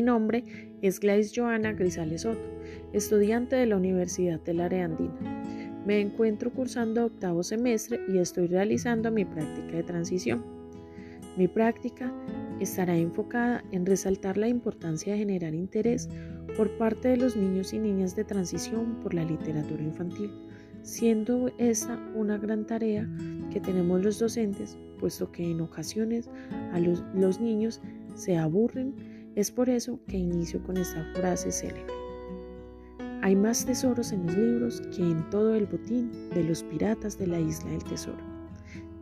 Mi nombre es Gladys Joana Grisales Soto, estudiante de la Universidad del Área Andina. Me encuentro cursando octavo semestre y estoy realizando mi práctica de transición. Mi práctica estará enfocada en resaltar la importancia de generar interés por parte de los niños y niñas de transición por la literatura infantil, siendo esta una gran tarea que tenemos los docentes, puesto que en ocasiones a los, los niños se aburren. Es por eso que inicio con esta frase célebre. Hay más tesoros en los libros que en todo el botín de los piratas de la isla del tesoro.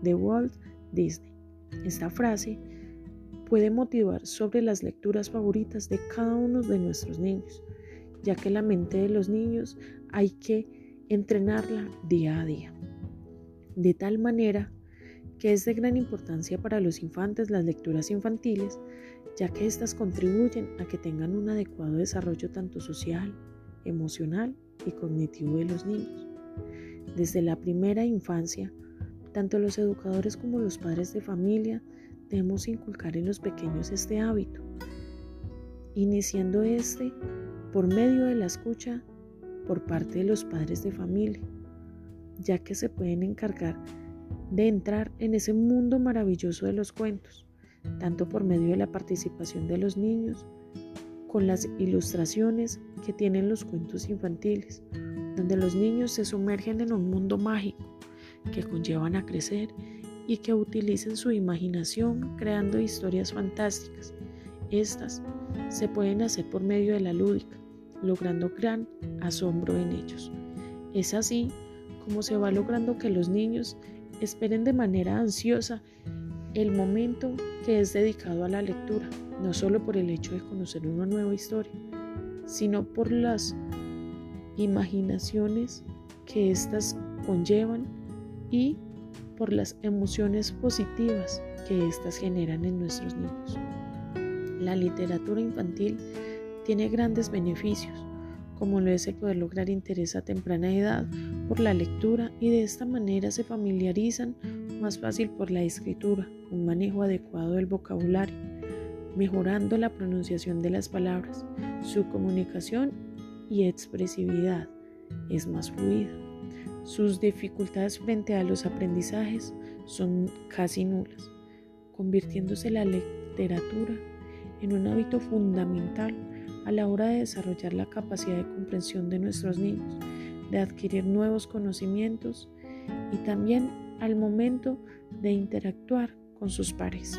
De Walt Disney. Esta frase puede motivar sobre las lecturas favoritas de cada uno de nuestros niños, ya que la mente de los niños hay que entrenarla día a día. De tal manera que es de gran importancia para los infantes las lecturas infantiles, ya que éstas contribuyen a que tengan un adecuado desarrollo tanto social, emocional y cognitivo de los niños. Desde la primera infancia, tanto los educadores como los padres de familia debemos inculcar en los pequeños este hábito, iniciando este por medio de la escucha por parte de los padres de familia, ya que se pueden encargar de entrar en ese mundo maravilloso de los cuentos, tanto por medio de la participación de los niños, con las ilustraciones que tienen los cuentos infantiles, donde los niños se sumergen en un mundo mágico que conllevan a crecer y que utilicen su imaginación creando historias fantásticas. Estas se pueden hacer por medio de la lúdica, logrando gran asombro en ellos. Es así como se va logrando que los niños esperen de manera ansiosa el momento que es dedicado a la lectura, no solo por el hecho de conocer una nueva historia, sino por las imaginaciones que éstas conllevan y por las emociones positivas que éstas generan en nuestros niños. La literatura infantil tiene grandes beneficios, como lo es el poder lograr interés a temprana edad por la lectura y de esta manera se familiarizan más fácil por la escritura, un manejo adecuado del vocabulario, mejorando la pronunciación de las palabras, su comunicación y expresividad es más fluida. Sus dificultades frente a los aprendizajes son casi nulas, convirtiéndose la literatura en un hábito fundamental a la hora de desarrollar la capacidad de comprensión de nuestros niños, de adquirir nuevos conocimientos y también al momento de interactuar con sus pares.